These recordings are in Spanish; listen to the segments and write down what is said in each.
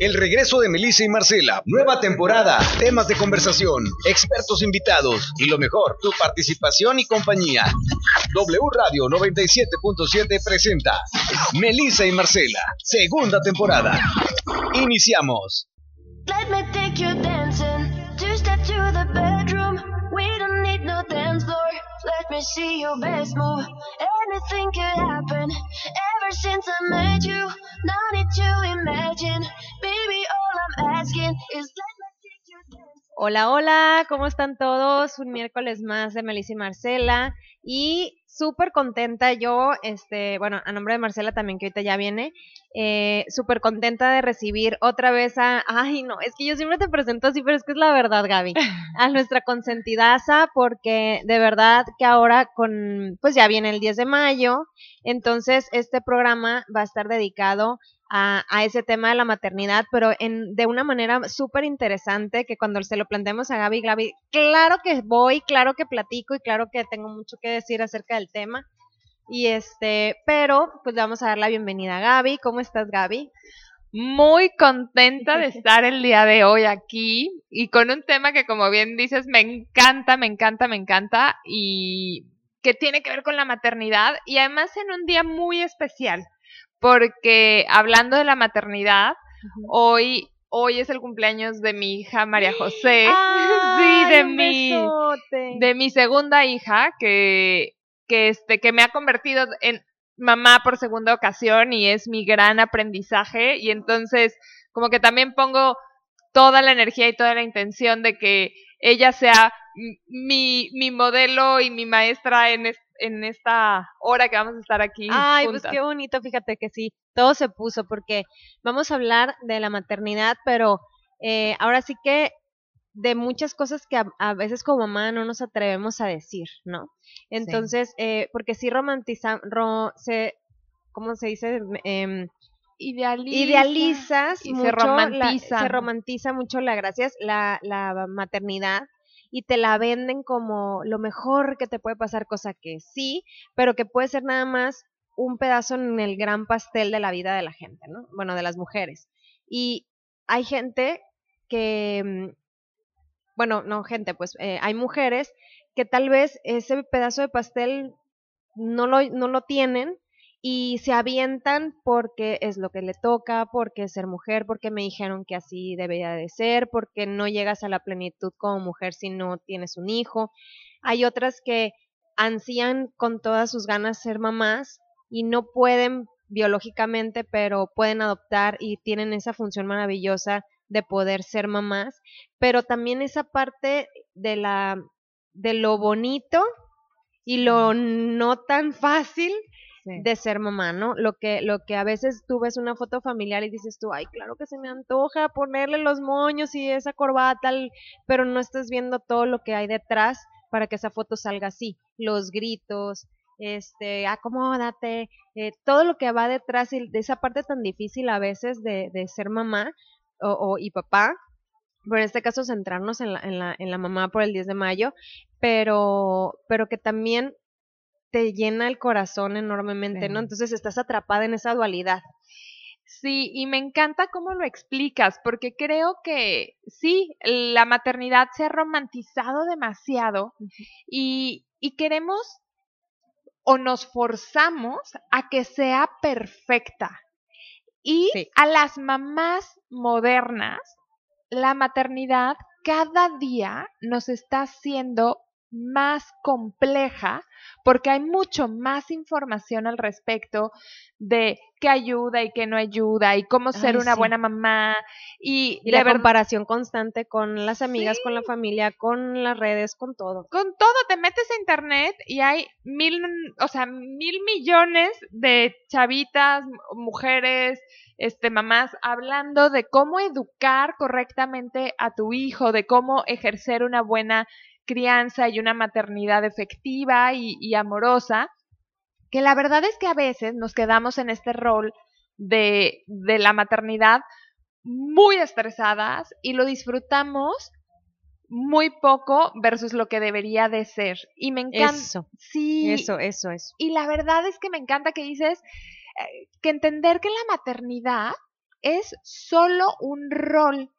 El regreso de Melissa y Marcela. Nueva temporada. Temas de conversación. Expertos invitados. Y lo mejor, tu participación y compañía. W Radio 97.7 presenta Melissa y Marcela. Segunda temporada. Iniciamos. Let me take me see your best move. Anything could happen. Ever since I met you, no need to imagine. Baby, all I'm asking is let me take you. Hola, hola, ¿cómo están todos? Un miércoles más de Melissa y Marcela. Y súper contenta yo, este, bueno, a nombre de Marcela también, que ahorita ya viene, eh, súper contenta de recibir otra vez a, ay no, es que yo siempre te presento así, pero es que es la verdad, Gaby, a nuestra consentidaza, porque de verdad que ahora con, pues ya viene el 10 de mayo, entonces este programa va a estar dedicado a, ese tema de la maternidad, pero en, de una manera súper interesante que cuando se lo planteemos a Gaby, Gaby, claro que voy, claro que platico y claro que tengo mucho que decir acerca del tema. Y este, pero pues vamos a dar la bienvenida a Gaby. ¿Cómo estás, Gaby? Muy contenta de estar el día de hoy aquí y con un tema que como bien dices me encanta, me encanta, me encanta y que tiene que ver con la maternidad y además en un día muy especial porque hablando de la maternidad, hoy hoy es el cumpleaños de mi hija María José, sí, de mi de mi segunda hija que que este que me ha convertido en mamá por segunda ocasión y es mi gran aprendizaje. Y entonces como que también pongo toda la energía y toda la intención de que ella sea mi, mi modelo y mi maestra en, en esta hora que vamos a estar aquí. Ay, pues qué bonito, fíjate que sí, todo se puso porque vamos a hablar de la maternidad, pero eh, ahora sí que de muchas cosas que a, veces como mamá no nos atrevemos a decir, ¿no? Entonces, eh, porque sí romantiza, se, ¿cómo se dice? Eh, idealizas y mucho se romantiza. se romantiza mucho la gracias la, la maternidad y te la venden como lo mejor que te puede pasar, cosa que sí, pero que puede ser nada más un pedazo en el gran pastel de la vida de la gente, ¿no? Bueno, de las mujeres. Y hay gente que, mm, bueno, no gente, pues eh, hay mujeres que tal vez ese pedazo de pastel no lo, no lo tienen y se avientan porque es lo que le toca, porque es ser mujer, porque me dijeron que así debería de ser, porque no llegas a la plenitud como mujer si no tienes un hijo. Hay otras que ansían con todas sus ganas ser mamás y no pueden biológicamente, pero pueden adoptar y tienen esa función maravillosa de poder ser mamás, pero también esa parte de la de lo bonito y lo no tan fácil de ser mamá, ¿no? Lo que, lo que a veces tú ves una foto familiar y dices tú, ay, claro que se me antoja ponerle los moños y esa corbata, pero no estás viendo todo lo que hay detrás para que esa foto salga así, los gritos, este, acomódate, eh, todo lo que va detrás de esa parte tan difícil a veces de, de ser mamá o, y papá, pero en este caso centrarnos en la, en la, en la mamá por el 10 de mayo, pero, pero que también te llena el corazón enormemente, ¿no? Entonces estás atrapada en esa dualidad. Sí, y me encanta cómo lo explicas, porque creo que sí, la maternidad se ha romantizado demasiado y, y queremos o nos forzamos a que sea perfecta. Y a las mamás modernas, la maternidad cada día nos está haciendo más compleja porque hay mucho más información al respecto de qué ayuda y qué no ayuda y cómo ser una buena mamá y, la comparación constante con las amigas, con la familia, con las redes, con todo. Con todo, te metes a internet y hay mil, o sea, mil millones de chavitas, mujeres, este, mamás hablando de cómo educar correctamente a tu hijo, de cómo ejercer una buena crianza y una maternidad efectiva y, amorosa, que la verdad es que a veces nos quedamos en este rol de, de la maternidad muy estresadas y lo disfrutamos muy poco versus lo que debería de ser. Y me encanta. Eso. Sí. Eso, eso, eso. Y la verdad es que me encanta que dices eh, que entender que la maternidad es solo un rol.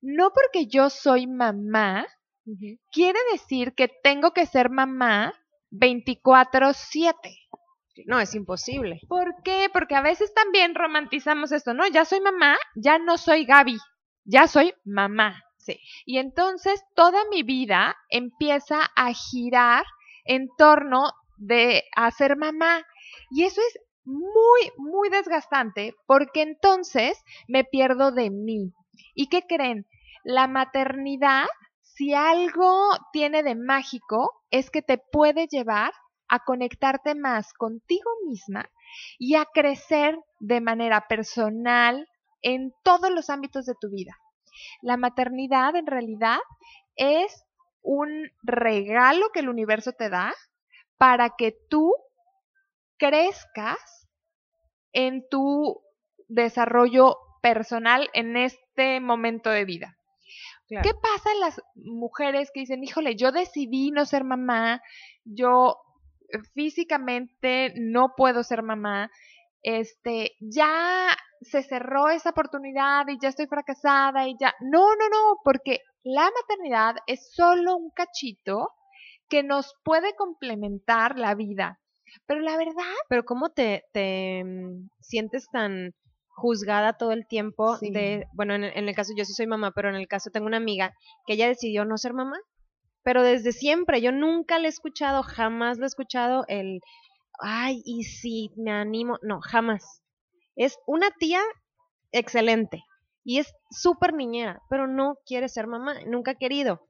No porque yo soy mamá, quiere decir que tengo que ser mamá 24/7. No, es imposible. ¿Por qué? Porque a veces también romantizamos esto, ¿no? Ya soy mamá, ya no soy Gaby, ya soy mamá. Sí. Y entonces toda mi vida empieza a girar en torno de a ser mamá. Y eso es muy, muy desgastante porque entonces me pierdo de mí. ¿Y qué creen? La maternidad, si algo tiene de mágico, es que te puede llevar a conectarte más contigo misma y a crecer de manera personal en todos los ámbitos de tu vida. La maternidad en realidad es un regalo que el universo te da para que tú crezcas en tu desarrollo personal en este momento de vida. ¿Qué pasa en las mujeres que dicen, híjole, yo decidí no ser mamá, yo físicamente no puedo ser mamá, este, ya se cerró esa oportunidad y ya estoy fracasada y ya. No, no, no, porque la maternidad es solo un cachito que nos puede complementar la vida. Pero la verdad. Pero ¿cómo te, te mm, sientes tan juzgada todo el tiempo de, bueno, en, en, el caso yo sí soy mamá, pero en el caso tengo una amiga que ella decidió no ser mamá, pero desde siempre, yo nunca le he escuchado, jamás le he escuchado el, ay, y si me animo, no, jamás. Es una tía excelente y es súper niñera, pero no quiere ser mamá, nunca ha querido.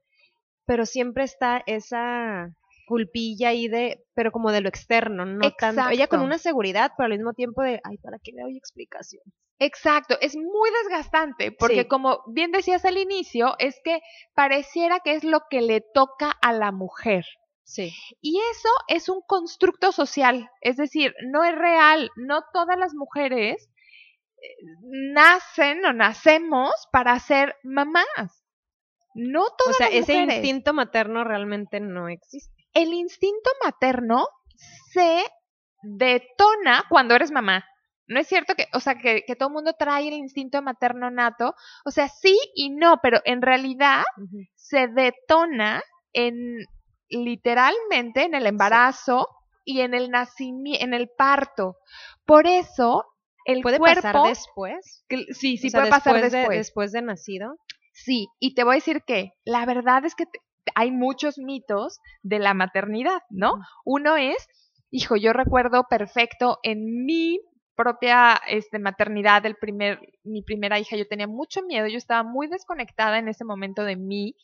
Pero siempre está esa culpilla ahí de, pero como de lo externo, no tanto. Ella con una seguridad, pero al mismo tiempo de, ay, ¿para qué le doy explicación? Exacto, es muy desgastante porque como bien decías al inicio, es que pareciera que es lo que le toca a la mujer. Sí. Y eso es un constructo social, es decir, no es real, no todas las mujeres eh, nacen o nacemos para ser mamás. No todas o sea, ese instinto materno realmente no existe. El instinto materno se detona cuando eres mamá. No es cierto que, o sea, que, todo el mundo trae el instinto materno nato. O sea, sí y no, pero en realidad se detona en literalmente en el embarazo y en el nacimiento, en el parto. Por eso el ¿Puede pasar después? sí, sí puede pasar después. De, después de nacido. Sí, y te voy a decir que la verdad es que hay muchos mitos de la maternidad, ¿no? Uno es, hijo, yo recuerdo perfecto en mi propia este, maternidad, el primer, mi primera hija, yo tenía mucho miedo, yo estaba muy desconectada en ese momento de mí.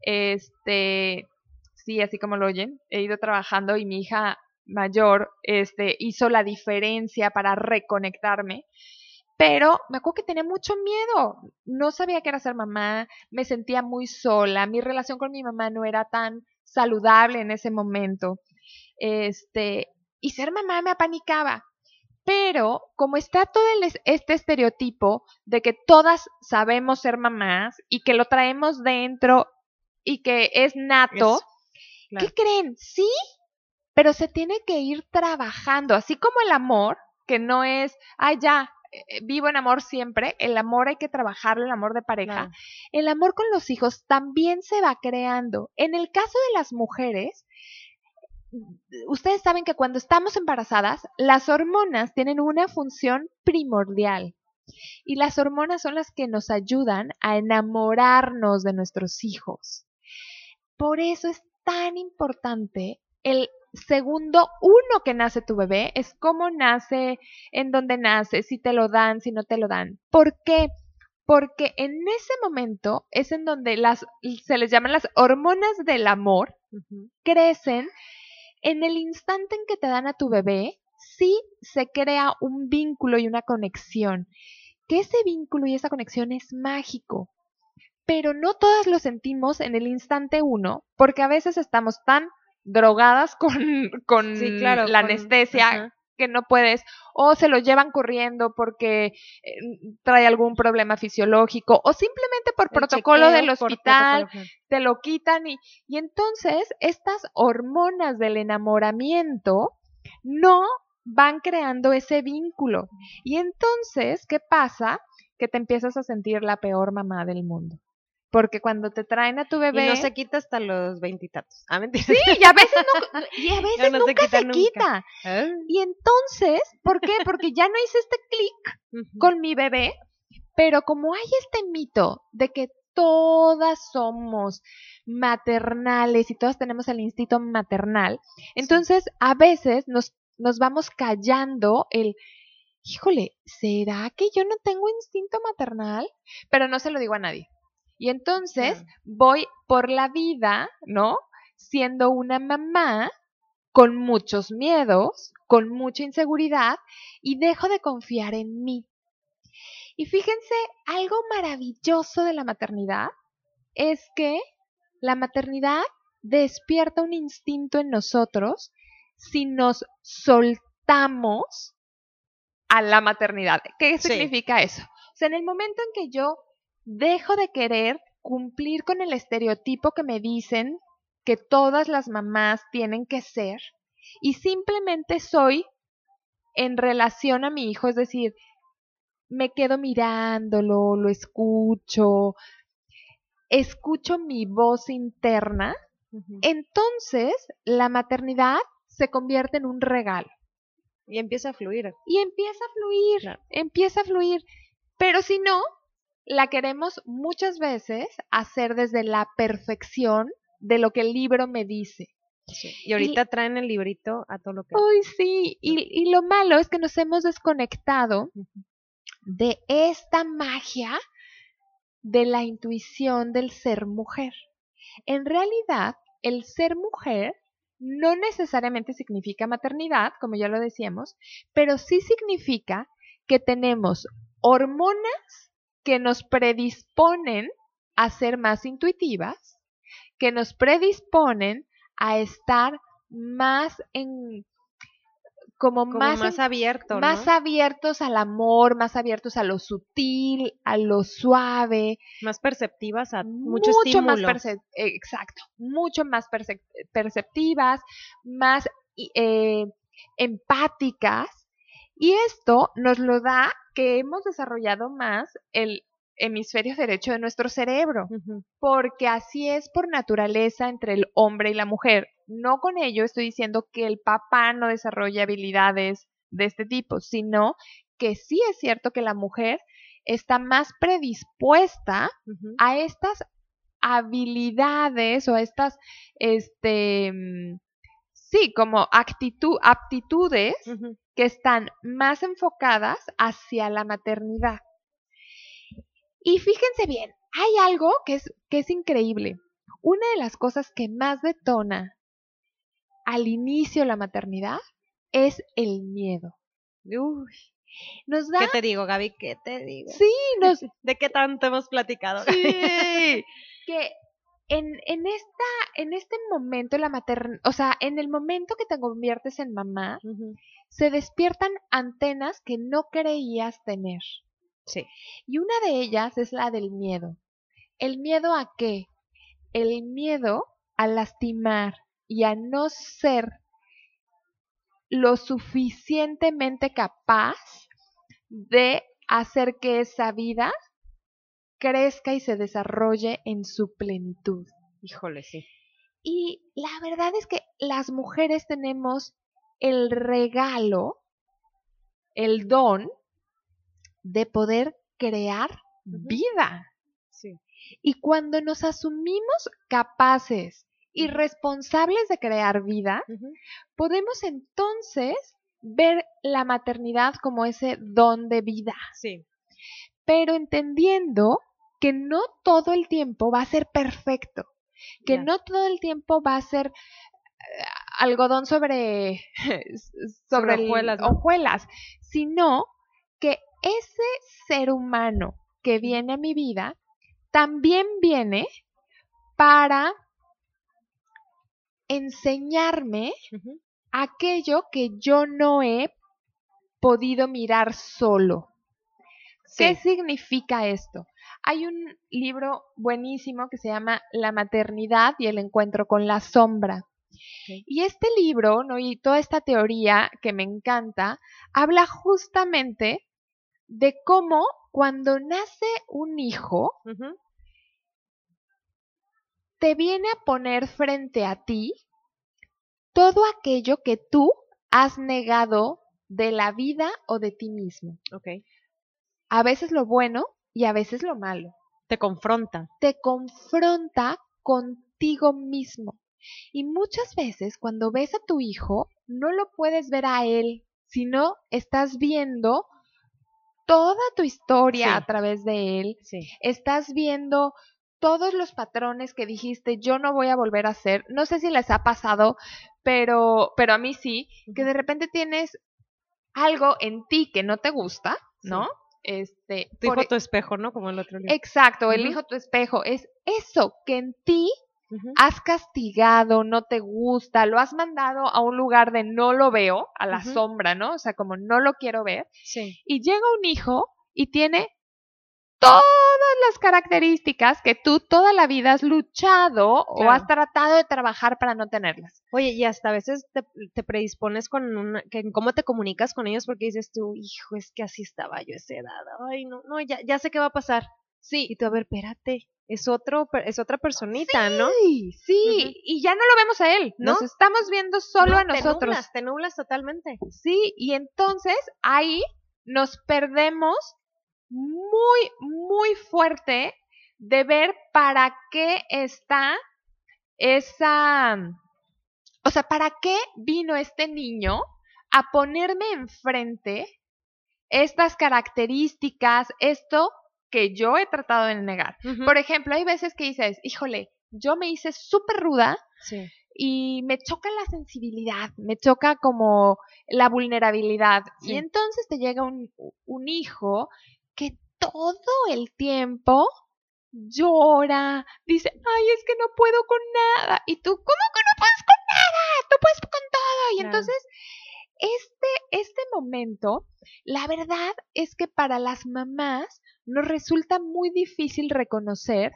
Este, sí, así como lo oyen, he ido trabajando y mi hija mayor este, hizo la diferencia para reconectarme. Pero me acuerdo que tenía mucho miedo. No sabía qué era ser mamá, me sentía muy sola, mi relación con mi mamá no era tan saludable en ese momento. Este, y ser mamá me apanicaba. Pero como está todo este estereotipo de que todas sabemos ser mamás y que lo traemos dentro y que es nato, ¿qué creen? Sí, pero se tiene que ir trabajando, así como el amor, que no es, ah, ya, vivo en amor siempre, el amor hay que trabajarlo, el amor de pareja. El amor con los hijos también se va creando. En el caso de las mujeres, ustedes saben que cuando estamos embarazadas, las hormonas tienen una función primordial. Y las hormonas son las que nos ayudan a enamorarnos de nuestros hijos. Por eso es tan importante el segundo uno que nace tu bebé, es cómo nace, en dónde nace, si te lo dan, si no te lo dan. ¿Por qué? Porque en ese momento es en donde las, se les llaman las hormonas del amor, crecen en el instante en que te dan a tu bebé, sí se crea un vínculo y una conexión. Que ese vínculo y esa conexión es mágico. Pero no todas lo sentimos en el instante uno, porque a veces estamos tan drogadas con, con la anestesia que no puedes, o se lo llevan corriendo porque eh, trae algún problema fisiológico, o simplemente por protocolo del hospital te lo quitan y, y entonces estas hormonas del enamoramiento no van creando ese vínculo. Y entonces, ¿qué pasa? que te empiezas a sentir la peor mamá del mundo. Porque cuando te traen a tu bebé. Y no se quita hasta los veintitantos. Ah, mentira. Sí, y a veces, no, y a veces nunca se quita. Ah. Y entonces, ¿por qué? Porque ya no hice este clic con mi bebé, pero como hay este mito de que todas somos maternales y todas tenemos el instinto maternal, entonces a veces nos, nos vamos callando el, híjole, ¿será que yo no tengo instinto maternal? Pero no se lo digo a nadie. Y entonces voy por la vida, ¿no? Siendo una mamá con muchos miedos, con mucha inseguridad y dejo de confiar en mí. Y fíjense, algo maravilloso de la maternidad es que la maternidad despierta un instinto en nosotros si nos soltamos a la maternidad. ¿Qué significa eso? O sea, en el momento en que yo dejo de querer cumplir con el estereotipo que me dicen que todas las mamás tienen que ser y simplemente soy en relación a mi hijo, es decir, me quedo mirándolo, lo escucho, escucho mi voz interna, entonces la maternidad se convierte en un regalo. Y empieza a fluir. Y empieza a fluir, empieza a fluir. Pero si no, la queremos muchas veces hacer desde la perfección de lo que el libro me dice. Y ahorita traen el librito a todo lo que... Uy, sí, y, lo malo es que nos hemos desconectado de esta magia de la intuición del ser mujer. En realidad, el ser mujer no necesariamente significa maternidad, como ya lo decíamos, pero sí significa que tenemos hormonas que nos predisponen a ser más intuitivas, que nos predisponen a estar más en como, más, más abierto, más abiertos al amor, más abiertos a lo sutil, a lo suave, más perceptivas a mucho, mucho más exacto, mucho más perceptivas, más eh, empáticas y esto nos lo da que hemos desarrollado más el hemisferio derecho de nuestro cerebro, porque así es por naturaleza entre el hombre y la mujer. No con ello estoy diciendo que el papá no desarrolle habilidades de este tipo, sino que sí es cierto que la mujer está más predispuesta a estas habilidades o a estas, este, mm, sí, como actitud, aptitudes que están más enfocadas hacia la maternidad. Y fíjense bien, hay algo que es, que es increíble. Una de las cosas que más detona al inicio de la maternidad es el miedo. Uy. Nos da... ¿Qué te digo, Gaby? ¿Qué te digo? Sí, nos... ¿De qué tanto hemos platicado? Sí. que en, en, esta, en este momento, la maternidad, o sea, en el momento que te conviertes en mamá, se despiertan antenas que no creías tener. Sí. Y una de ellas es la del miedo. ¿El miedo a qué? El miedo a lastimar y a no ser lo suficientemente capaz de hacer que esa vida crezca y se desarrolle en su plenitud. Híjole, sí. Y la verdad es que las mujeres tenemos el regalo, el don de poder crear vida. Sí. Y cuando nos asumimos capaces y responsables de crear vida, podemos entonces ver la maternidad como ese don de vida. Sí. Pero entendiendo que no todo el tiempo va a ser perfecto, que no todo el tiempo va a ser algodón sobre, sobre, hojuelas, sino que ese ser humano que viene a mi vida también viene para enseñarme aquello que yo no he podido mirar solo. ¿Qué significa esto? Hay un libro buenísimo que se llama La maternidad y el encuentro con la sombra. Y este libro, ¿no? y toda esta teoría que me encanta, habla justamente de cómo cuando nace un hijo, te viene a poner frente a ti todo aquello que tú has negado de la vida o de ti mismo. A veces lo bueno y a veces lo malo. Te confronta. Te confronta contigo mismo. Y muchas veces cuando ves a tu hijo, no lo puedes ver a él, sino estás viendo toda tu historia a través de él. Sí. Estás viendo todos los patrones que dijiste, yo no voy a volver a hacer. No sé si les ha pasado, pero, pero a mí sí, que de repente tienes algo en ti que no te gusta, ¿no? Este, tu hijo tu espejo, ¿no? Como el otro libro. Exacto, el hijo tu espejo. Es eso que en ti has castigado, no te gusta, lo has mandado a un lugar de no lo veo, a la sombra, ¿no? O sea, como no lo quiero ver. Sí. Y llega un hijo y tiene todas las características que tú toda la vida has luchado o has tratado de trabajar para no tenerlas. Oye, y hasta a veces te, predispones con una, que, cómo te comunicas con ellos porque dices tú, hijo, es que así estaba yo a esa edad. Ay, no, no, ya, ya sé qué va a pasar. Sí. Y tú, a ver, espérate, es otro, es otra personita, sí, ¿no? Sí, y ya no lo vemos a él, ¿no? nos estamos viendo solo a nosotros. Te nublas, te nublas totalmente. Sí, y entonces ahí nos perdemos muy, muy fuerte de ver para qué está esa, o sea, para qué vino este niño a ponerme enfrente estas características, esto que yo he tratado de negar. Por ejemplo, hay veces que dices, híjole, yo me hice súper ruda y me choca la sensibilidad, me choca como la vulnerabilidad. Y entonces te llega un, un hijo que todo el tiempo llora, dice, ay, es que no puedo con nada. Y tú, ¿cómo que no puedes con nada? Tú puedes con todo. Y entonces, este, este momento, la verdad es que para las mamás nos resulta muy difícil reconocer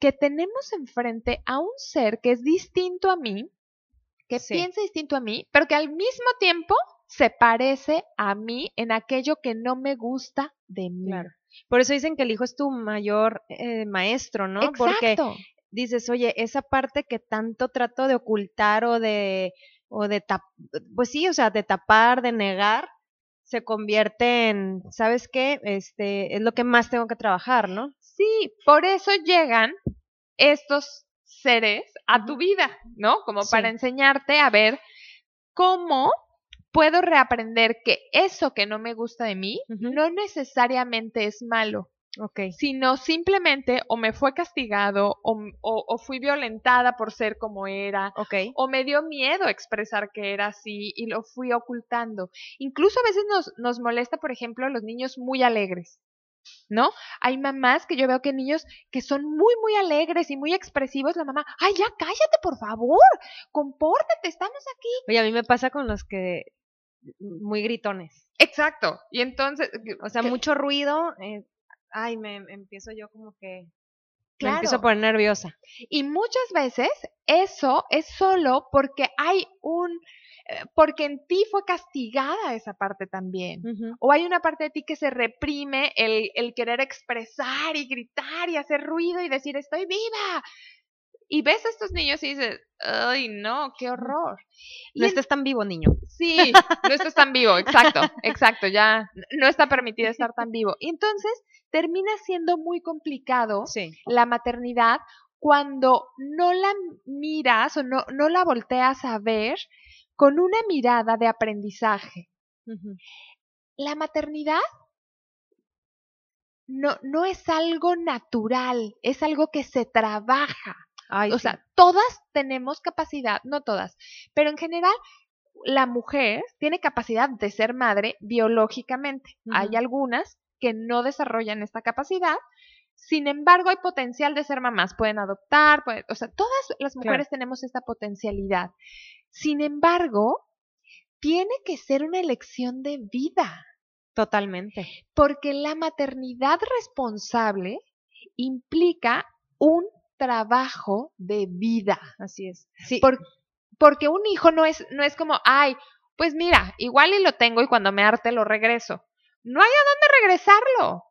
que tenemos enfrente a un ser que es distinto a mí, que piensa distinto a mí, pero que al mismo tiempo se parece a mí en aquello que no me gusta de mí. Por eso dicen que el hijo es tu mayor eh, maestro, ¿no? Porque dices, oye, esa parte que tanto trato de ocultar o de, o de pues sí, o sea, de tapar, de negar, se convierte en, ¿sabes qué? Este, es lo que más tengo que trabajar, ¿no? Sí, por eso llegan estos seres a tu vida, ¿no? Como para enseñarte a ver cómo puedo reaprender que eso que no me gusta de mí no necesariamente es malo. Okay. Sino simplemente o me fue castigado o, fui violentada por ser como era. Okay. O me dio miedo expresar que era así y lo fui ocultando. Incluso a veces nos, nos molesta, por ejemplo, los niños muy alegres. ¿no? Hay mamás que yo veo que niños que son muy, muy alegres y muy expresivos, la mamá, ay, ya cállate, por favor, compórtate, estamos aquí. Oye, a mí me pasa con los que muy gritones. Exacto. Y entonces, o sea, mucho ruido. Eh, ay, me, empiezo yo como que me empiezo a poner nerviosa. Y muchas veces eso es solo porque hay un eh, porque en ti fue castigada esa parte también. O hay una parte de ti que se reprime el, el, querer expresar y gritar y hacer ruido y decir estoy viva. Y ves a estos niños y dices, ay, no, qué horror. No estés tan vivo, niño. Sí, no estés tan vivo, exacto, exacto, ya no está permitido estar tan vivo. Y entonces termina siendo muy complicado la maternidad cuando no la miras o no, no la volteas a ver con una mirada de aprendizaje. La maternidad no, no es algo natural, es algo que se trabaja o sea, todas tenemos capacidad, no todas, pero en general la mujer tiene capacidad de ser madre biológicamente. Hay algunas que no desarrollan esta capacidad. Sin embargo, hay potencial de ser mamás, pueden adoptar, o sea, todas las mujeres tenemos esta potencialidad. Sin embargo, tiene que ser una elección de vida. Totalmente. Porque la maternidad responsable implica un trabajo de vida. Así es. Sí. porque un hijo no es, no es como, ay, pues mira, igual y lo tengo y cuando me arte lo regreso. No hay a dónde regresarlo.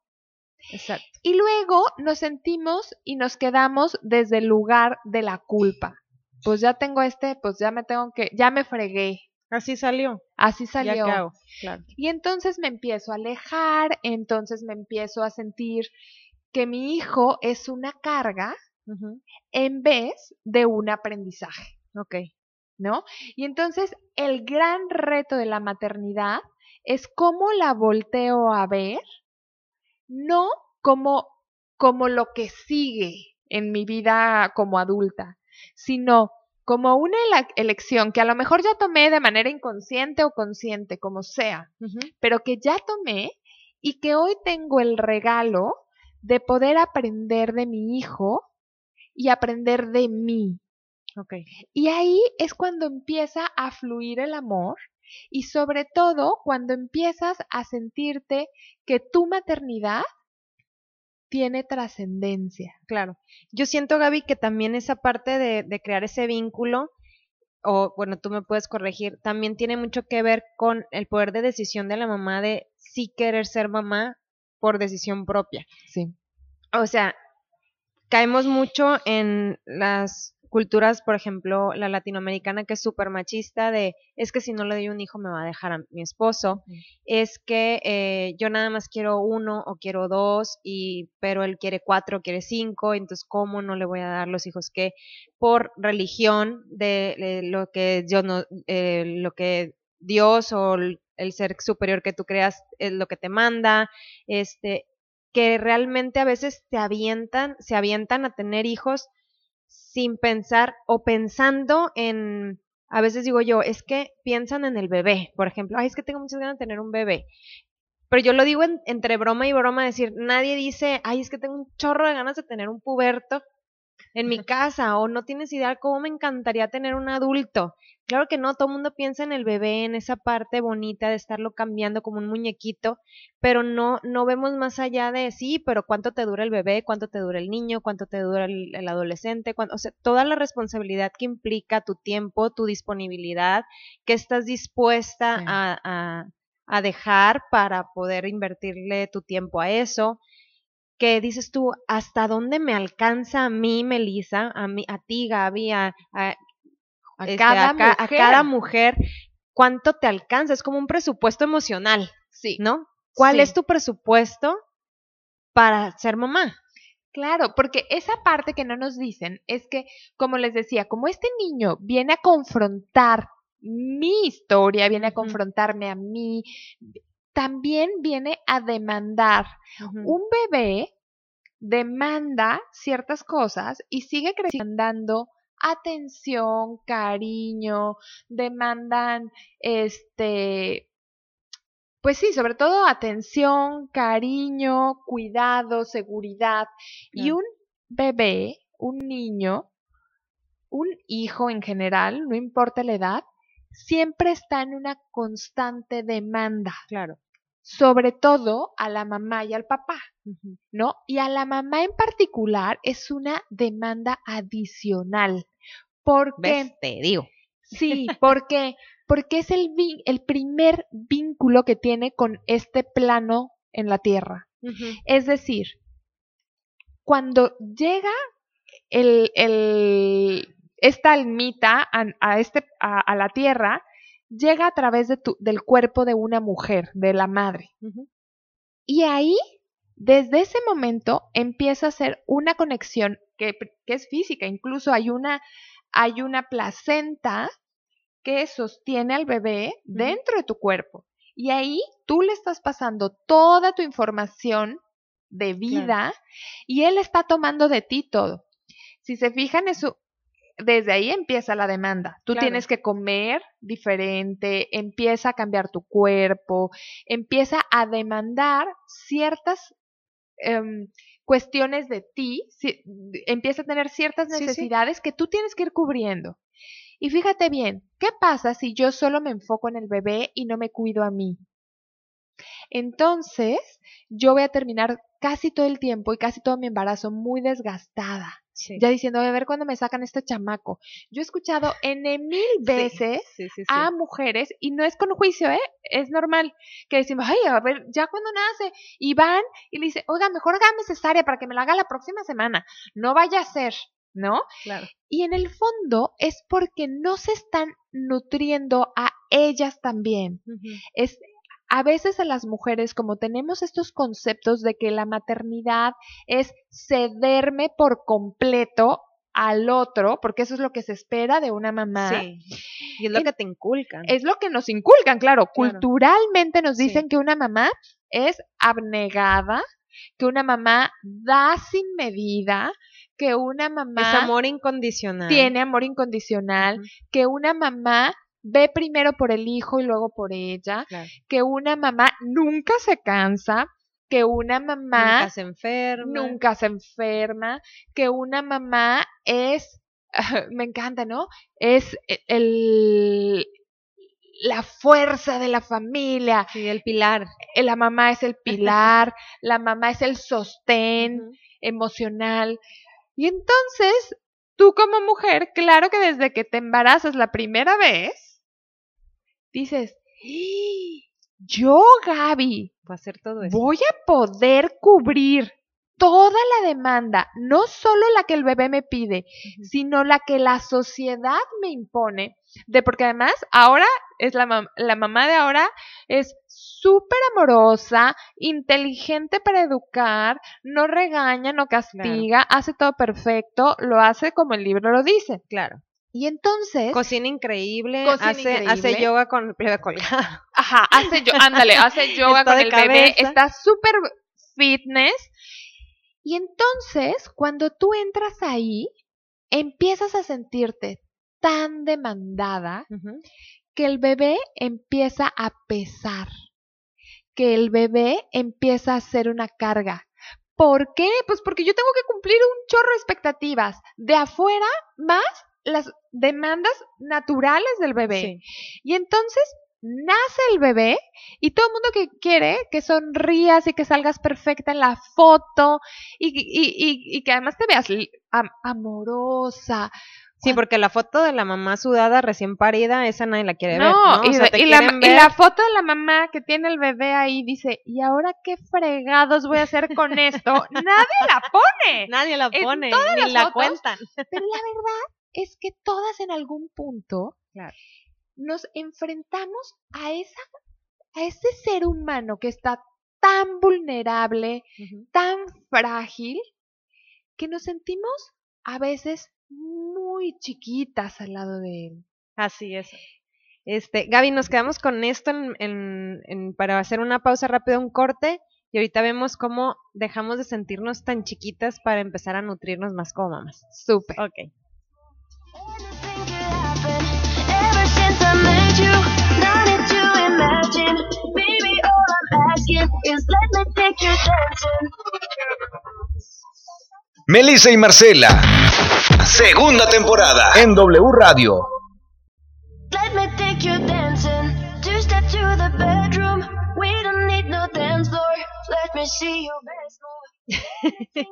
Exacto. Y luego nos sentimos y nos quedamos desde el lugar de la culpa. Pues ya tengo este, pues ya me tengo que, ya me fregué. Así salió. Así salió. Claro. Y entonces me empiezo a alejar, entonces me empiezo a sentir que mi hijo es una carga en vez de un aprendizaje. Ok. ¿No? Y entonces el gran reto de la maternidad es cómo la volteo a ver, no como, como lo que sigue en mi vida como adulta, sino como una elección que a lo mejor ya tomé de manera inconsciente o consciente, como sea, pero que ya tomé y que hoy tengo el regalo de poder aprender de mi hijo y aprender de mí. Okay. Y ahí es cuando empieza a fluir el amor y sobre todo cuando empiezas a sentirte que tu maternidad tiene trascendencia. Claro. Yo siento, Gaby, que también esa parte de, de, crear ese vínculo, o bueno, tú me puedes corregir, también tiene mucho que ver con el poder de decisión de la mamá de sí querer ser mamá por decisión propia. Sí. O sea, caemos mucho en las culturas, por ejemplo, la latinoamericana que es súper machista de es que si no le doy un hijo me va a dejar a mi esposo, es que eh, yo nada más quiero uno o quiero dos, y pero él quiere cuatro, quiere cinco, entonces cómo no le voy a dar los hijos que por religión de, lo que yo no, eh, lo que Dios o el, el ser superior que tú creas es lo que te manda, este, que realmente a veces te avientan, se avientan a tener hijos sin pensar o pensando en, a veces digo yo, es que piensan en el bebé, por ejemplo, ay, es que tengo muchas ganas de tener un bebé. Pero yo lo digo entre broma y broma, decir, nadie dice, ay, es que tengo un chorro de ganas de tener un puberto en mi casa, o no tienes idea cómo me encantaría tener un adulto. Claro que no, todo el mundo piensa en el bebé, en esa parte bonita de estarlo cambiando como un muñequito, pero no, no vemos más allá de sí, pero cuánto te dura el bebé, cuánto te dura el niño, cuánto te dura el, adolescente, o sea, toda la responsabilidad que implica tu tiempo, tu disponibilidad, que estás dispuesta a, a dejar para poder invertirle tu tiempo a eso que dices tú, ¿hasta dónde me alcanza a mí, Melissa, a mí, a ti, Gaby, a, a, este, cada, mujer. a cada mujer, cuánto te alcanza, es como un presupuesto emocional, sí. ¿no? ¿Cuál es tu presupuesto para ser mamá? Claro, porque esa parte que no nos dicen es que, como les decía, como este niño viene a confrontar mi historia, viene a confrontarme a mí, también viene a demandar. Un bebé demanda ciertas cosas y sigue creciendo atención, cariño, demandan este pues sí, sobre todo atención, cariño, cuidado, seguridad. Y un bebé, un niño, un hijo en general, no importa la edad, siempre está en una constante demanda. Claro. Sobre todo a la mamá y al papá, ¿no? Y a la mamá en particular es una demanda adicional. Porque, Te digo. Sí, porque, porque es el, el primer vínculo que tiene con este plano en la Tierra. Es decir, cuando llega el, el, esta almita a, este, a, la Tierra, llega a través de tu, del cuerpo de una mujer, de la madre. Y ahí, desde ese momento, empieza a ser una conexión que, que es física. Incluso hay una hay una placenta que sostiene al bebé dentro de tu cuerpo. Y ahí tú le estás pasando toda tu información de vida y él está tomando de ti todo. Si se fijan, eso, desde ahí empieza la demanda. Tú tienes que comer diferente, empieza a cambiar tu cuerpo, empieza a demandar ciertas em, cuestiones de ti, empieza a tener ciertas necesidades que tú tienes que ir cubriendo. Y fíjate bien, ¿qué pasa si yo solo me enfoco en el bebé y no me cuido a mí? Entonces, yo voy a terminar casi todo el tiempo y casi todo mi embarazo muy desgastada. Ya diciendo, a ver cuándo me sacan este chamaco. Yo he escuchado N mil veces a mujeres, y no es con juicio, ¿eh? Es normal, que decimos, ay, a ver, ya cuando nace, y van y le dice, oiga, mejor hágame cesárea para que me la haga la próxima semana. No vaya a ser. ¿no? Claro. Y en el fondo es porque no se están nutriendo a ellas también. Es a veces a las mujeres, como tenemos estos conceptos de que la maternidad es cederme por completo al otro, porque eso es lo que se espera de una mamá. Sí. Y es lo que te inculcan. Es lo que nos inculcan, claro. Culturalmente nos dicen que una mamá es abnegada, que una mamá da sin medida, que una mamá... Es amor incondicional. Tiene amor incondicional, que una mamá ve primero por el hijo y luego por ella, que una mamá nunca se cansa, que una mamá nunca se enferma, nunca se enferma, que una mamá es, me encanta, ¿no? Es e, el, la fuerza de la familia. Sí, el pilar. Eh, la mamá es el pilar, la mamá es el sostén emocional. Y entonces, tú como mujer, claro que desde que te embarazas la primera vez, dices, yo, Gaby, voy a hacer todo Voy a poder cubrir toda la demanda, no solo la que el bebé me pide, sino la que la sociedad me impone, de porque además ahora es la, la mamá de ahora es súper amorosa, inteligente para educar, no regaña, no castiga, hace todo perfecto, lo hace como el libro lo dice. Claro. Y entonces. Cocina increíble, hace, hace yoga con el colgado. Ajá, hace yo, ándale, hace yoga con el bebé, está súper fitness. Y entonces, cuando tú entras ahí, empiezas a sentirte tan demandada que el bebé empieza a pesar, que el bebé empieza a ser una carga. ¿Por qué? Pues porque yo tengo que cumplir un chorro de expectativas de afuera más las demandas naturales del bebé. Y entonces nace el bebé y todo el mundo que quiere que sonrías y que salgas perfecta en la foto y, y, y, que además te veas amorosa. Sí, porque la foto de la mamá sudada recién parida, esa nadie la quiere ver. ¿no? Y, la, y, la, foto de la mamá que tiene el bebé ahí dice, ¿y ahora qué fregados voy a hacer con esto? nadie la pone. Nadie la pone, ni la cuentan. Pero la verdad es que todas en algún punto nos enfrentamos a, esa, a ese ser humano que está tan vulnerable, tan frágil, que nos sentimos a veces muy chiquitas al lado de él. Así es. Este, Gaby, nos quedamos con esto en, para hacer una pausa rápida, un corte, y ahorita vemos cómo dejamos de sentirnos tan chiquitas para empezar a nutrirnos más como mamás. Súper. Ok. Melissa y Marcela, segunda temporada en W Radio. Let me take you dancing, two step to the bedroom. We don't need no dance floor. Let me see your best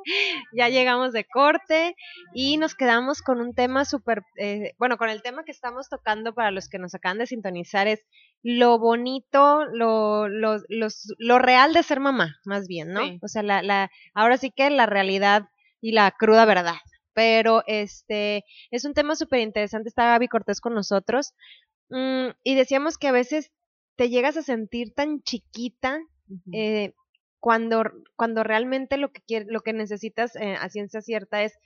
ya llegamos de corte y nos quedamos con un tema súper, eh, bueno, con el tema que estamos tocando para los que nos acaban de sintonizar es lo bonito, lo, lo, lo real de ser mamá, más bien, ¿no? O sea, la, la, ahora sí que la realidad y la cruda verdad. Pero este es un tema súper interesante. Está Gaby Cortés con nosotros. Mm, y decíamos que a veces te llegas a sentir tan chiquita eh, cuando, cuando realmente lo que, lo que necesitas eh, a ciencia cierta es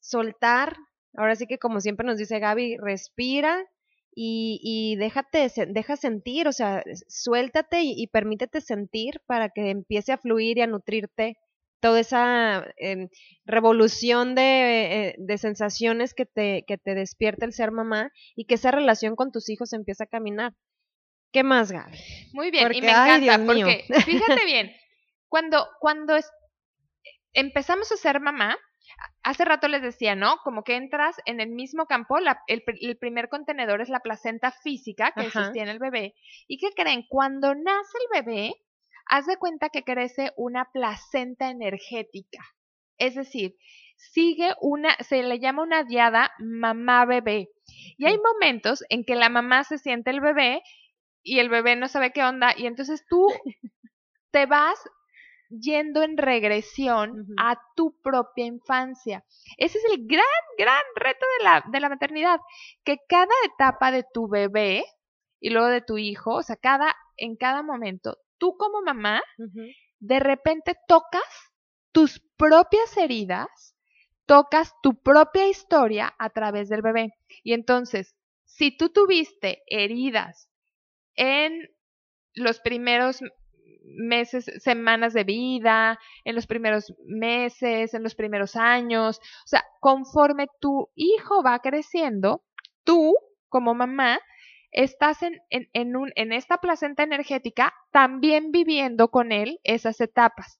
soltar. Ahora sí que como siempre nos dice Gaby, respira y, y déjate, deja sentir, o sea, suéltate y, permítete sentir para que empiece a fluir y a nutrirte toda esa em, revolución de, eh, de, sensaciones que te, que te despierta el ser mamá y que esa relación con tus hijos empieza a caminar. ¿Qué más, Gaby? Muy bien, y me encanta, porque fíjate bien, cuando, cuando empezamos a ser mamá, hace rato les decía, ¿no? Como que entras en el mismo campo, el, primer contenedor es la placenta física que sostiene el bebé. ¿Y qué creen? Cuando nace el bebé, haz de cuenta que crece una placenta energética. Es decir, sigue una, se le llama una diada mamá-bebé. Y hay momentos en que la mamá se siente el bebé y el bebé no sabe qué onda y entonces tú te vas yendo en regresión a tu propia infancia. Ese es el gran, gran reto de la, de la maternidad, que cada etapa de tu bebé y luego de tu hijo, o sea, cada, en cada momento, tú como mamá, de repente tocas tus propias heridas, tocas tu propia historia a través del bebé. Y entonces, si tú tuviste heridas en los primeros meses, semanas de vida, en los primeros meses, en los primeros años. O sea, conforme tu hijo va creciendo, tú como mamá estás en, en, un, en esta placenta energética también viviendo con él esas etapas.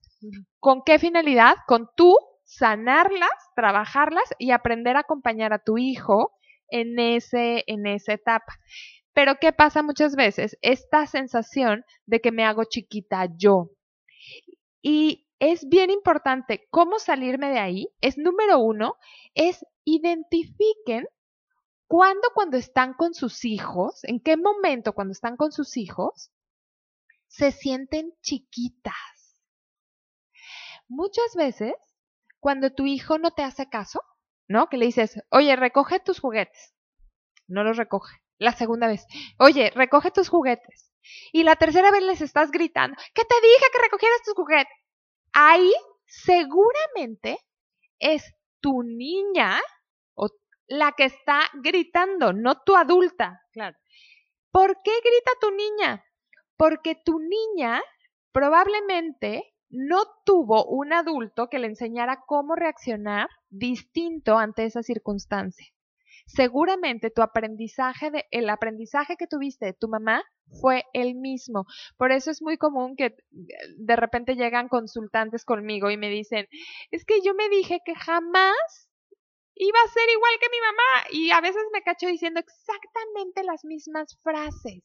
¿Con qué finalidad? Con tú sanarlas, trabajarlas y aprender a acompañar a tu hijo en, ese, en esa etapa. Pero ¿qué pasa muchas veces? Esta sensación de que me hago chiquita yo. Y es bien importante cómo salirme de ahí. Es número uno, es identifiquen cuándo cuando están con sus hijos, en qué momento cuando están con sus hijos, se sienten chiquitas. Muchas veces, cuando tu hijo no te hace caso, ¿no? Que le dices, oye, recoge tus juguetes. No los recoge. La segunda vez, oye, recoge tus juguetes. Y la tercera vez les estás gritando, ¿qué te dije que recogieras tus juguetes? Ahí seguramente es tu niña o la que está gritando, no tu adulta. Claro. ¿Por qué grita tu niña? Porque tu niña probablemente no tuvo un adulto que le enseñara cómo reaccionar distinto ante esa circunstancia seguramente tu aprendizaje, de, el aprendizaje que tuviste de tu mamá fue el mismo. Por eso es muy común que de repente llegan consultantes conmigo y me dicen, es que yo me dije que jamás iba a ser igual que mi mamá y a veces me cacho diciendo exactamente las mismas frases.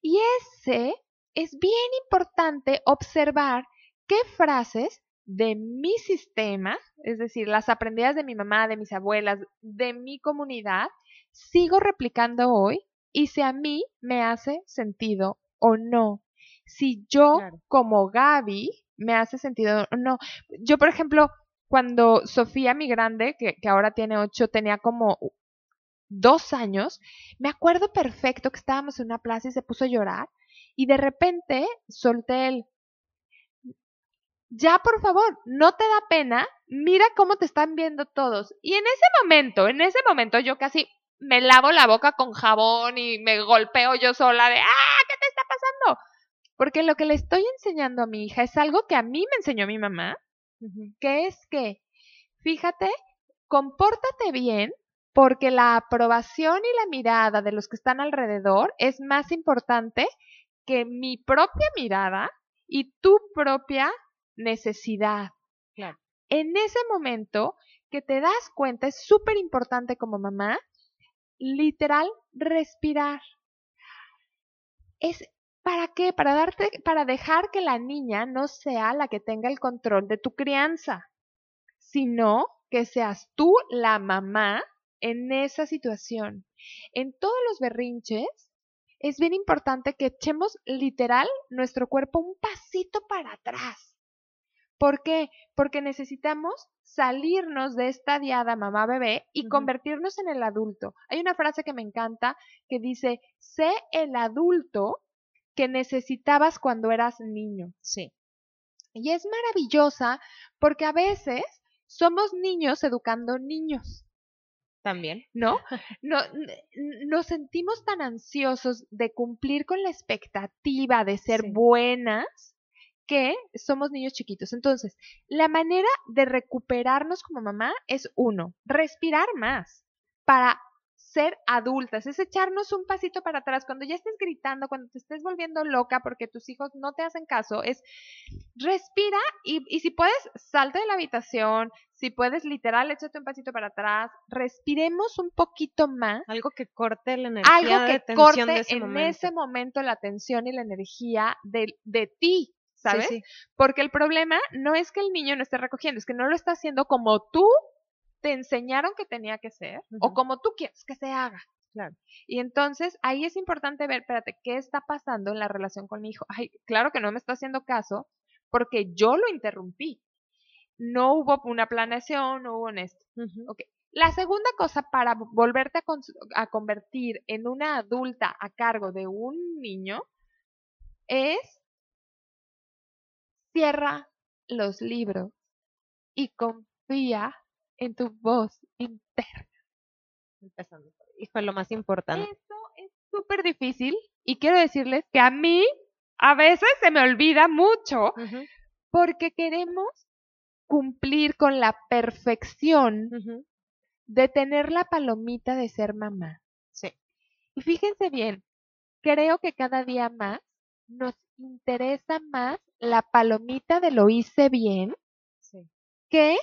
Y ese es bien importante observar qué frases de mi sistema, es decir, las aprendidas de mi mamá, de mis abuelas, de mi comunidad, sigo replicando hoy y si a mí me hace sentido o no. Si yo como Gaby me hace sentido o no. Yo, por ejemplo, cuando Sofía, mi grande, que, que ahora tiene ocho, tenía como dos años, me acuerdo perfecto que estábamos en una plaza y se puso a llorar y de repente solté el ya por favor, no te da pena, mira cómo te están viendo todos. Y en ese momento, en ese momento yo casi me lavo la boca con jabón y me golpeo yo sola de, ah, ¿qué te está pasando? Porque lo que le estoy enseñando a mi hija es algo que a mí me enseñó mi mamá, que es que, fíjate, compórtate bien porque la aprobación y la mirada de los que están alrededor es más importante que mi propia mirada y tu propia necesidad. En ese momento que te das cuenta, es súper importante como mamá, literal, respirar. Es ¿Para qué? Para darte, para dejar que la niña no sea la que tenga el control de tu crianza, sino que seas tú la mamá en esa situación. En todos los berrinches es bien importante que echemos literal nuestro cuerpo un pasito para atrás ¿Por qué? Porque necesitamos salirnos de esta diada mamá-bebé y convertirnos en el adulto. Hay una frase que me encanta que dice, sé el adulto que necesitabas cuando eras niño. Sí. Y es maravillosa porque a veces somos niños educando niños. También. ¿No? no nos sentimos tan ansiosos de cumplir con la expectativa de ser buenas que somos niños chiquitos. Entonces, la manera de recuperarnos como mamá es uno, respirar más para ser adultas, es echarnos un pasito para atrás. Cuando ya estés gritando, cuando te estés volviendo loca porque tus hijos no te hacen caso, es respira y, y si puedes, salte de la habitación, si puedes, literal, échate un pasito para atrás, respiremos un poquito más. Algo que corte la energía. Algo que corte en ese momento la tensión y la energía de, de ti, ¿sabes? Porque el problema no es que el niño no esté recogiendo, es que no lo está haciendo como tú te enseñaron que tenía que ser o como tú quieres que se haga. Claro. Y entonces ahí es importante ver, espérate, ¿qué está pasando en la relación con mi hijo? Ay, claro que no me está haciendo caso porque yo lo interrumpí. No hubo una planeación, no hubo en esto. La segunda cosa para volverte a, a convertir en una adulta a cargo de un niño es cierra los libros y confía en tu voz interna. Empezando. Hijo, lo más importante. Eso es súper difícil y quiero decirles que a mí a veces se me olvida mucho porque queremos cumplir con la perfección de tener la palomita de ser mamá. Sí. Y fíjense bien, creo que cada día más nos interesa más la palomita de lo hice bien sí. que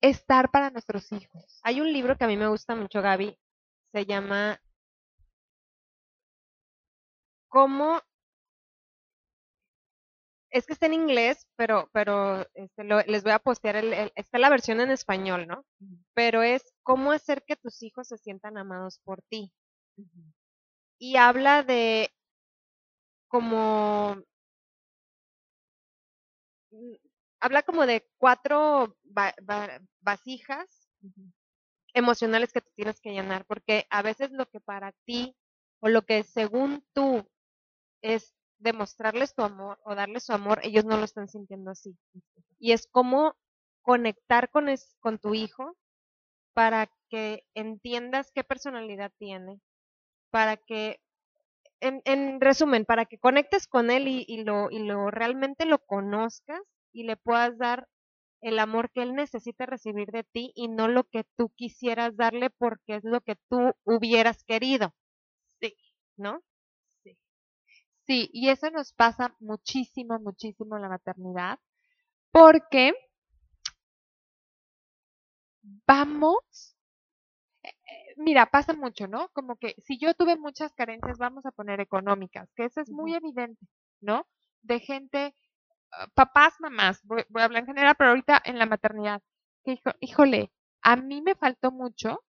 estar para nuestros hijos. Hay un libro que a mí me gusta mucho, Gaby, se llama ¿Cómo? Es que está en inglés, pero, pero este, les voy a postear, el, está la versión en español, ¿no? Pero es cómo hacer que tus hijos se sientan amados por ti. Y habla de como habla como de cuatro vasijas emocionales que tú tienes que llenar, porque a veces lo que para ti o lo que según tú es demostrarles tu amor o darles su amor, ellos no lo están sintiendo así. Y es como conectar con, con tu hijo para que entiendas qué personalidad tiene, para que, en, en resumen, para que conectes con él y, y, lo, y lo realmente lo conozcas y le puedas dar el amor que él necesita recibir de ti y no lo que tú quisieras darle porque es lo que tú hubieras querido. Sí. ¿No? Sí. Sí, y eso nos pasa muchísimo, muchísimo en la maternidad porque vamos, mira, pasa mucho, ¿no? Como que si yo tuve muchas carencias, vamos a poner económicas, que eso es muy evidente, ¿no? De gente papás, mamás, voy, a hablar en general, pero ahorita en la maternidad, que híjole, a mí me faltó mucho.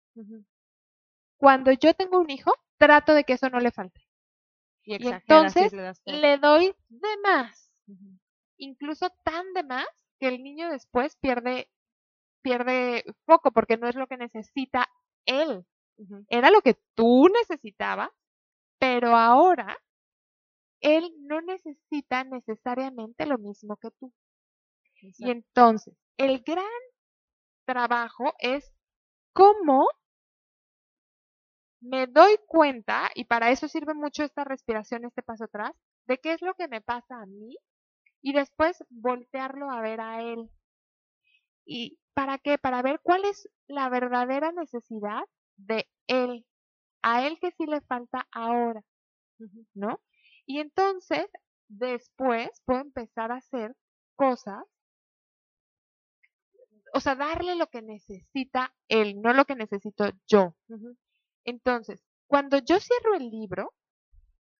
Cuando yo tengo un hijo, trato de que eso no le falte. Y, entonces le, doy de más. Incluso tan de más que el niño después pierde, pierde foco porque no es lo que necesita él. Era lo que tú necesitabas, pero ahora él no necesita necesariamente lo mismo que tú. Y entonces, el gran trabajo es cómo me doy cuenta, y para eso sirve mucho esta respiración, este paso atrás, de qué es lo que me pasa a mí y después voltearlo a ver a él. ¿Y para qué? Para ver cuál es la verdadera necesidad de él, a él que sí le falta ahora, ¿no? Y entonces, después puedo empezar a hacer cosas, o sea, darle lo que necesita él, no lo que necesito yo. Entonces, cuando yo cierro el libro,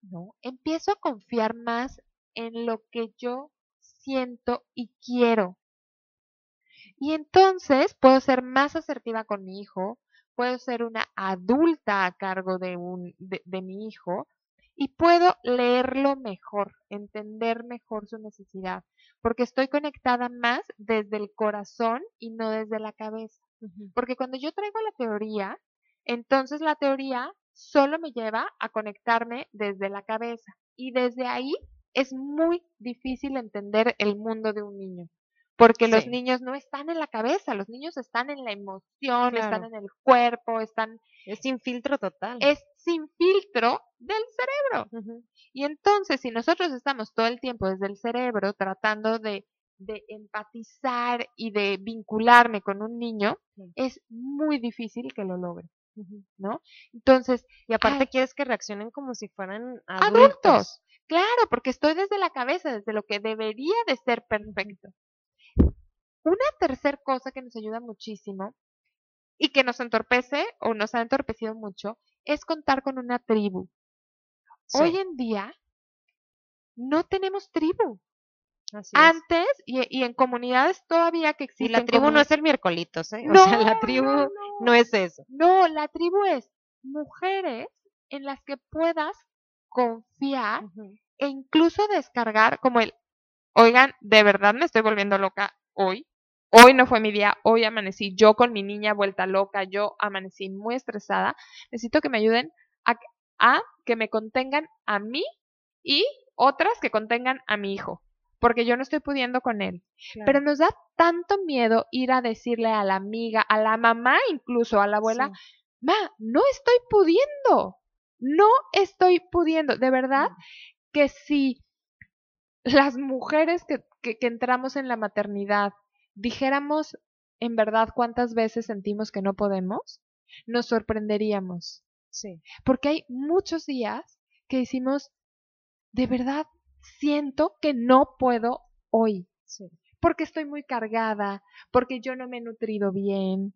¿no? Empiezo a confiar más en lo que yo siento y quiero. Y entonces puedo ser más asertiva con mi hijo, puedo ser una adulta a cargo de, un, de mi hijo, y puedo leerlo mejor, entender mejor su necesidad, porque estoy conectada más desde el corazón y no desde la cabeza. Porque cuando yo traigo la teoría, entonces la teoría solo me lleva a conectarme desde la cabeza y desde ahí es muy difícil entender el mundo de un niño. Porque los niños no están en la cabeza, los niños están en la emoción, están en el cuerpo, están... Es sin filtro total. Es sin filtro del cerebro. Y entonces, si nosotros estamos todo el tiempo desde el cerebro tratando de, de empatizar y de vincularme con un niño, es muy difícil que lo logre. ¿No? Entonces, y aparte quieres que reaccionen como si fueran adultos. adultos. Claro, porque estoy desde la cabeza, desde lo que debería de ser perfecto. Una tercera cosa que nos ayuda muchísimo y que nos entorpece o nos ha entorpecido mucho es contar con una tribu. Hoy en día no tenemos tribu. Antes, y, en comunidades todavía que existen. Y la tribu no es el miércoles, ¿eh? No, o sea, la tribu no, es eso. No, la tribu es mujeres en las que puedas confiar e incluso descargar como el, oigan, de verdad me estoy volviendo loca hoy. Hoy no fue mi día, hoy amanecí yo con mi niña vuelta loca, yo amanecí muy estresada. Necesito que me ayuden a, a que me contengan a mí y otras que contengan a mi hijo porque yo no estoy pudiendo con él. Pero nos da tanto miedo ir a decirle a la amiga, a la mamá incluso, a la abuela, ma, no estoy pudiendo, no estoy pudiendo. De verdad que si las mujeres que, que, que entramos en la maternidad dijéramos en verdad cuántas veces sentimos que no podemos, nos sorprenderíamos. Sí. Porque hay muchos días que decimos, de verdad, siento que no puedo hoy. Porque estoy muy cargada, porque yo no me he nutrido bien,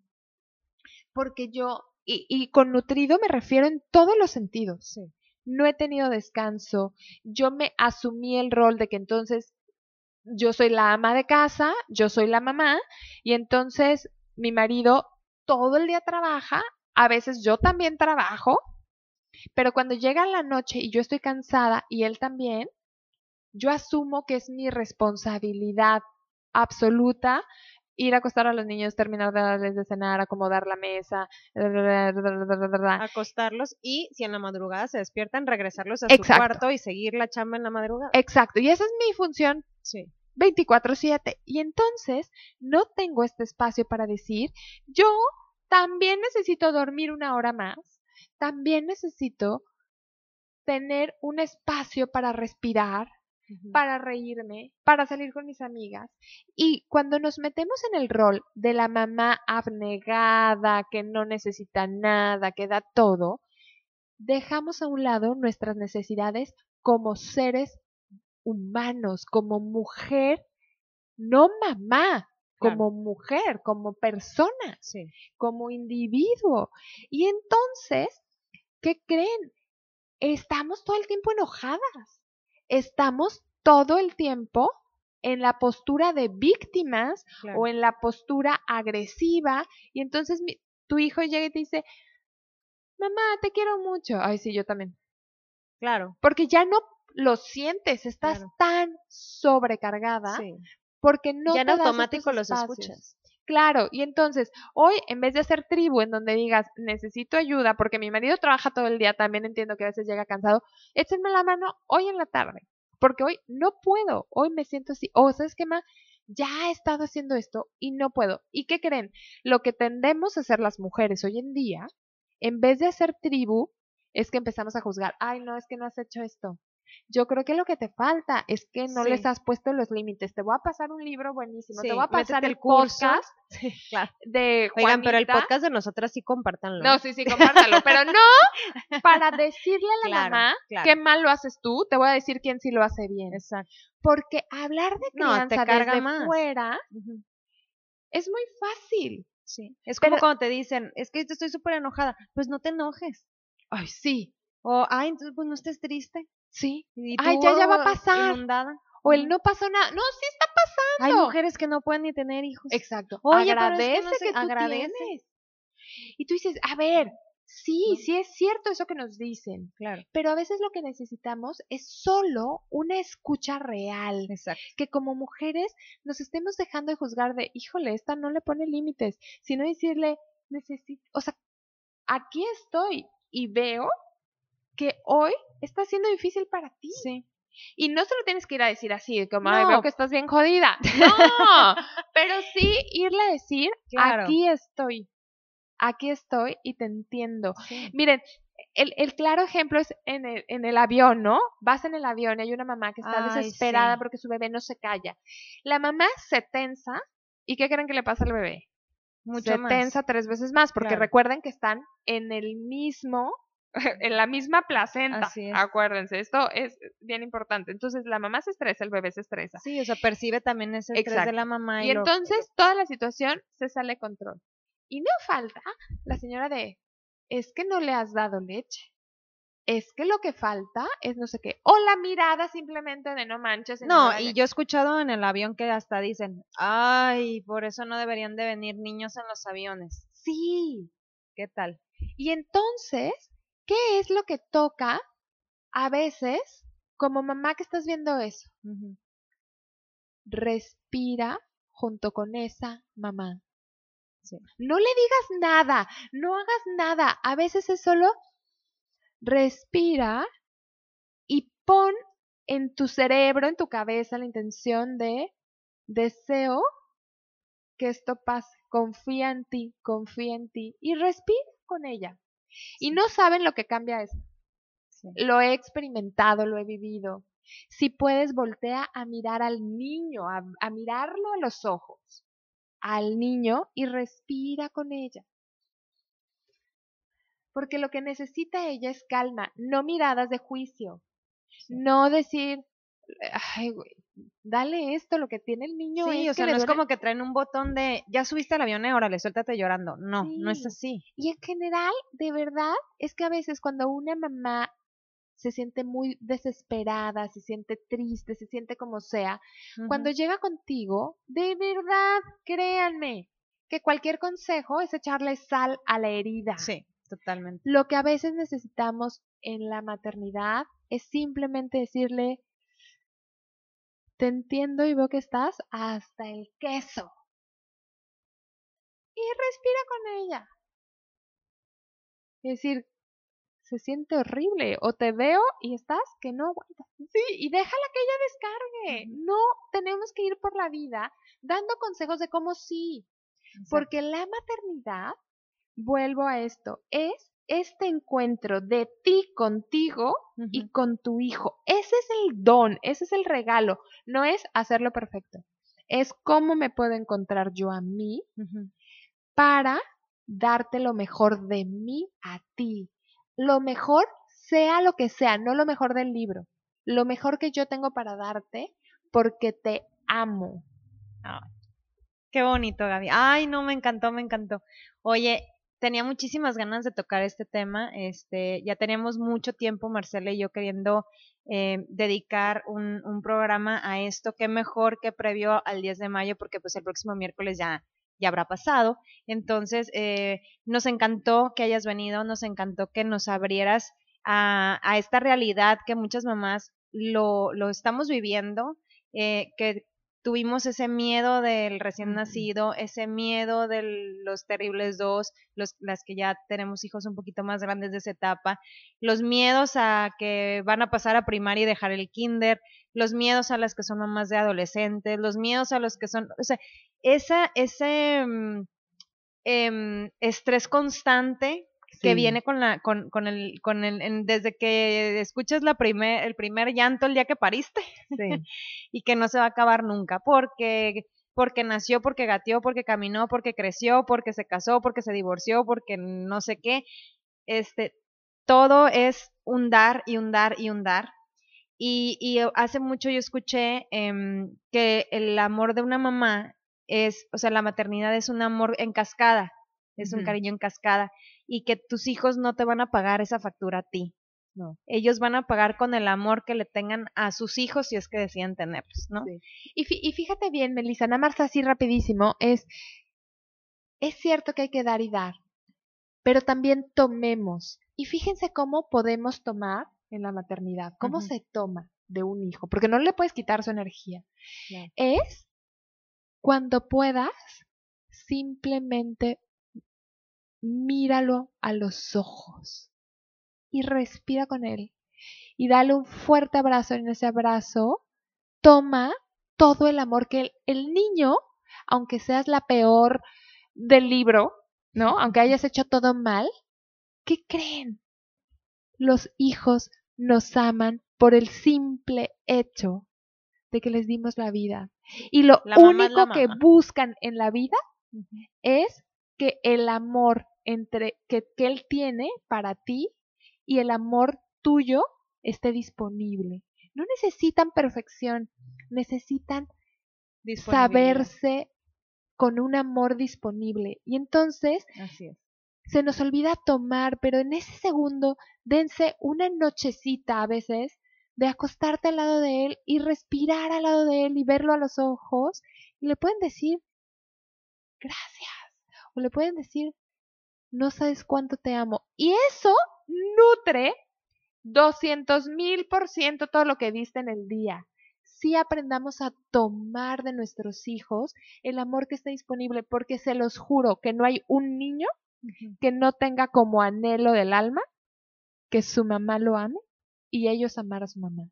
porque yo, y, con nutrido me refiero en todos los sentidos. No he tenido descanso, yo me asumí el rol de que entonces yo soy la ama de casa, yo soy la mamá, y entonces mi marido todo el día trabaja, a veces yo también trabajo, pero cuando llega la noche y yo estoy cansada y él también, yo asumo que es mi responsabilidad absoluta ir a acostar a los niños, terminar de darles de cenar, acomodar la mesa, acostarlos y si en la madrugada se despiertan, regresarlos a su cuarto y seguir la chamba en la madrugada. Exacto, y esa es mi función. Sí. 24/7. Y entonces no tengo este espacio para decir, yo también necesito dormir una hora más, también necesito tener un espacio para respirar, para reírme, para salir con mis amigas. Y cuando nos metemos en el rol de la mamá abnegada, que no necesita nada, que da todo, dejamos a un lado nuestras necesidades como seres humanos, como mujer, no mamá, como mujer, como persona, como individuo. Y entonces, ¿qué creen? Estamos todo el tiempo enojadas estamos todo el tiempo en la postura de víctimas o en la postura agresiva y entonces tu hijo llega y te dice, mamá, te quiero mucho. Ay, sí, yo también. Claro. Porque ya no lo sientes, estás tan sobrecargada porque no ya en automático los escuchas. Claro, y entonces, hoy en vez de hacer tribu en donde digas, necesito ayuda porque mi marido trabaja todo el día, también entiendo que a veces llega cansado, échenme la mano hoy en la tarde, porque hoy no puedo, hoy me siento así, o sabes qué más, ya he estado haciendo esto y no puedo. ¿Y qué creen? Lo que tendemos a hacer las mujeres hoy en día, en vez de hacer tribu, es que empezamos a juzgar, ay, no, es que no has hecho esto, yo creo que lo que te falta es que no les has puesto los límites. Te voy a pasar un libro buenísimo, te voy a pasar el podcast de Oigan, pero el podcast de nosotras sí compártanlo. No, sí, sí, compártanlo, pero no para decirle a la mamá qué mal lo haces tú, te voy a decir quién sí lo hace bien. Exacto. Porque hablar de crianza desde fuera es muy fácil. Sí. Es como cuando te dicen, es que estoy súper enojada. Pues no te enojes. Ay, sí. O, ay, entonces pues no estés triste. Sí. Ay, ya, ya va a pasar. O el no pasó nada. No, sí está pasando. Hay mujeres que no pueden ni tener hijos. Exacto. Oye, agradece que, tú Tienes. Y tú dices, a ver, sí, sí es cierto eso que nos dicen. Claro. Pero a veces lo que necesitamos es solo una escucha real. Exacto. Que como mujeres nos estemos dejando de juzgar de, híjole, esta no le pone límites, sino decirle, necesito, o sea, aquí estoy y veo que hoy está siendo difícil para ti. Sí. Y no se lo tienes que ir a decir así, como, no. veo que estás bien jodida. No, pero sí irle a decir, aquí estoy, aquí estoy y te entiendo. Miren, el, el, claro ejemplo es en el, en el avión, ¿no? Vas en el avión y hay una mamá que está desesperada porque su bebé no se calla. La mamá se tensa y ¿qué creen que le pasa al bebé? Mucho se tensa tres veces más porque recuerden que están en el mismo en la misma placenta. Acuérdense, esto es bien importante. Entonces, la mamá se estresa, el bebé se estresa. Sí, o sea, percibe también ese estrés de la mamá. Y, entonces, toda la situación se sale de control. Y no falta la señora de, es que no le has dado leche. es que lo que falta es no sé qué. O la mirada simplemente de no manches. No, y yo he escuchado en el avión que hasta dicen, ay, por eso no deberían de venir niños en los aviones. Sí. ¿Qué tal? Y entonces, ¿qué es lo que toca a veces como mamá que estás viendo eso? Respira junto con esa mamá. No le digas nada, no hagas nada. A veces es solo respira y pon en tu cerebro, en tu cabeza, la intención de deseo que esto pase. Confía en ti, confía en ti y respira con ella. Y no saben lo que cambia eso. Lo he experimentado, lo he vivido. Si puedes, voltea a mirar al niño, a, a mirarlo a los ojos, al niño y respira con ella. Porque lo que necesita ella es calma, no miradas de juicio. No decir, ay, güey, dale esto, lo que tiene el niño. Sí, o sea, no es como que traen un botón de, ya subiste al avión, órale, suéltate llorando. No, no es así. Y en general, de verdad, es que a veces cuando una mamá se siente muy desesperada, se siente triste, se siente como sea, cuando llega contigo, de verdad, créanme, que cualquier consejo es echarle sal a la herida. Sí, totalmente. Lo que a veces necesitamos en la maternidad es simplemente decirle, te entiendo y veo que estás hasta el queso. Y respira con ella. Es decir, se siente horrible. O te veo y estás que no aguantas. Sí, y déjala que ella descargue. No tenemos que ir por la vida dando consejos de cómo sí. Porque la maternidad, vuelvo a esto, es este encuentro de ti contigo y con tu hijo. Ese es el don, ese es el regalo. No es hacerlo perfecto. Es cómo me puedo encontrar yo a mí para darte lo mejor de mí a ti lo mejor, sea lo que sea, no lo mejor del libro, lo mejor que yo tengo para darte porque te amo. qué bonito, Gaby. Ay, no, me encantó, me encantó. Oye, tenía muchísimas ganas de tocar este tema. Este, ya teníamos mucho tiempo, Marcela y yo, queriendo eh, dedicar un, un, programa a esto. Qué mejor que previo al 10 de mayo, porque pues el próximo miércoles ya, ya habrá pasado. Entonces, eh, nos encantó que hayas venido, nos encantó que nos abrieras a, a esta realidad que muchas mamás lo, lo estamos viviendo, eh, que tuvimos ese miedo del recién nacido, ese miedo de los terribles dos, los, las que ya tenemos hijos un poquito más grandes de esa etapa, los miedos a que van a pasar a primaria y dejar el kinder, los miedos a las que son mamás de adolescentes, los miedos a los que son, o sea, esa, ese em, estrés constante que viene con la, con, con el, con el, desde que escuchas la primer, el primer llanto el día que pariste, y que no se va a acabar nunca, porque, porque nació, porque gateó, porque caminó, porque creció, porque se casó, porque se divorció, porque no sé qué, este, todo es un dar y un dar y un dar, y, y hace mucho yo escuché em, que el amor de una mamá es, o sea, la maternidad es un amor en cascada, es un cariño en cascada, y que tus hijos no te van a pagar esa factura a ti. No. Ellos van a pagar con el amor que le tengan a sus hijos si es que deciden tenerlos, ¿no? Y, y, fíjate bien, Melissa, nada más así rapidísimo, es, es cierto que hay que dar y dar, pero también tomemos. Y fíjense cómo podemos tomar en la maternidad, cómo se toma de un hijo, porque no le puedes quitar su energía. Es cuando puedas, simplemente míralo a los ojos y respira con él. Y dale un fuerte abrazo. En ese abrazo, toma todo el amor que el, niño, aunque seas la peor del libro, ¿no? Aunque hayas hecho todo mal, ¿qué creen? Los hijos nos aman por el simple hecho de que les dimos la vida. Y lo único que buscan en la vida es que el amor entre que, que él tiene para ti y el amor tuyo esté disponible. No necesitan perfección, necesitan saberse con un amor disponible. Y entonces, se nos olvida tomar, pero en ese segundo dense una nochecita a veces de acostarte al lado de él y respirar al lado de él y verlo a los ojos y le pueden decir gracias o le pueden decir no sabes cuánto te amo y eso nutre 200 mil por ciento todo lo que viste en el día. Si aprendamos a tomar de nuestros hijos el amor que está disponible, porque se los juro que no hay un niño que no tenga como anhelo del alma que su mamá lo ame y ellos amar a su mamá.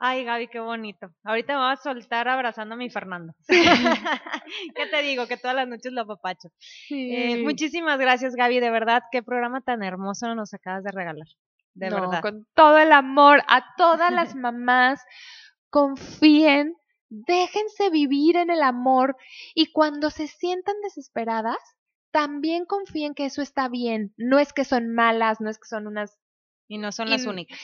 Ay, Gaby, qué bonito. Ahorita me voy a soltar abrazando a mi Fernando. ¿Qué te digo? Que todas las noches lo apapacho. Eh, muchísimas gracias, Gaby. De verdad, qué programa tan hermoso nos acabas de regalar. De verdad. Con todo el amor a todas las mamás, confíen, déjense vivir en el amor y cuando se sientan desesperadas, también confíen que eso está bien. No es que son malas, no es que son unas y no son las únicas.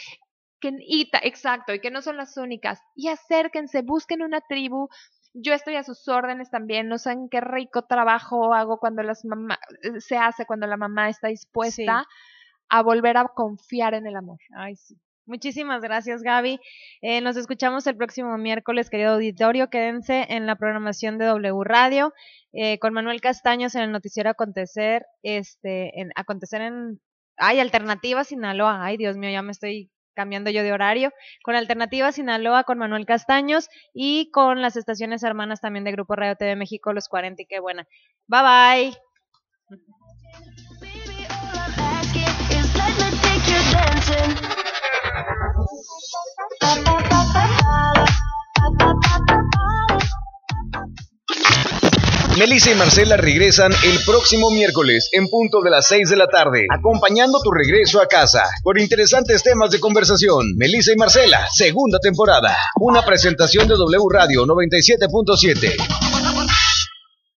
Que, y, exacto, y que no son las únicas. Y acérquense, busquen una tribu. Yo estoy a sus órdenes también. No saben qué rico trabajo hago cuando las mamá, eh, se hace cuando la mamá está dispuesta a volver a confiar en el amor. Ay, sí. Muchísimas gracias, Gaby. Eh, nos escuchamos el próximo miércoles, querido auditorio. Quédense en la programación de W Radio eh, con Manuel Castaños en el noticiero Acontecer, este, en Acontecer en Ay, Alternativa Sinaloa. Ay, Dios mío, ya me estoy cambiando yo de horario. Con Alternativa Sinaloa, con Manuel Castaños y con las estaciones hermanas también de Grupo Radio TV México, los 40 y qué buena. Bye bye. Melissa y Marcela regresan el próximo miércoles en punto de las 6 de la tarde, acompañando tu regreso a casa por interesantes temas de conversación. Melissa y Marcela, segunda temporada. Una presentación de W Radio 97.7.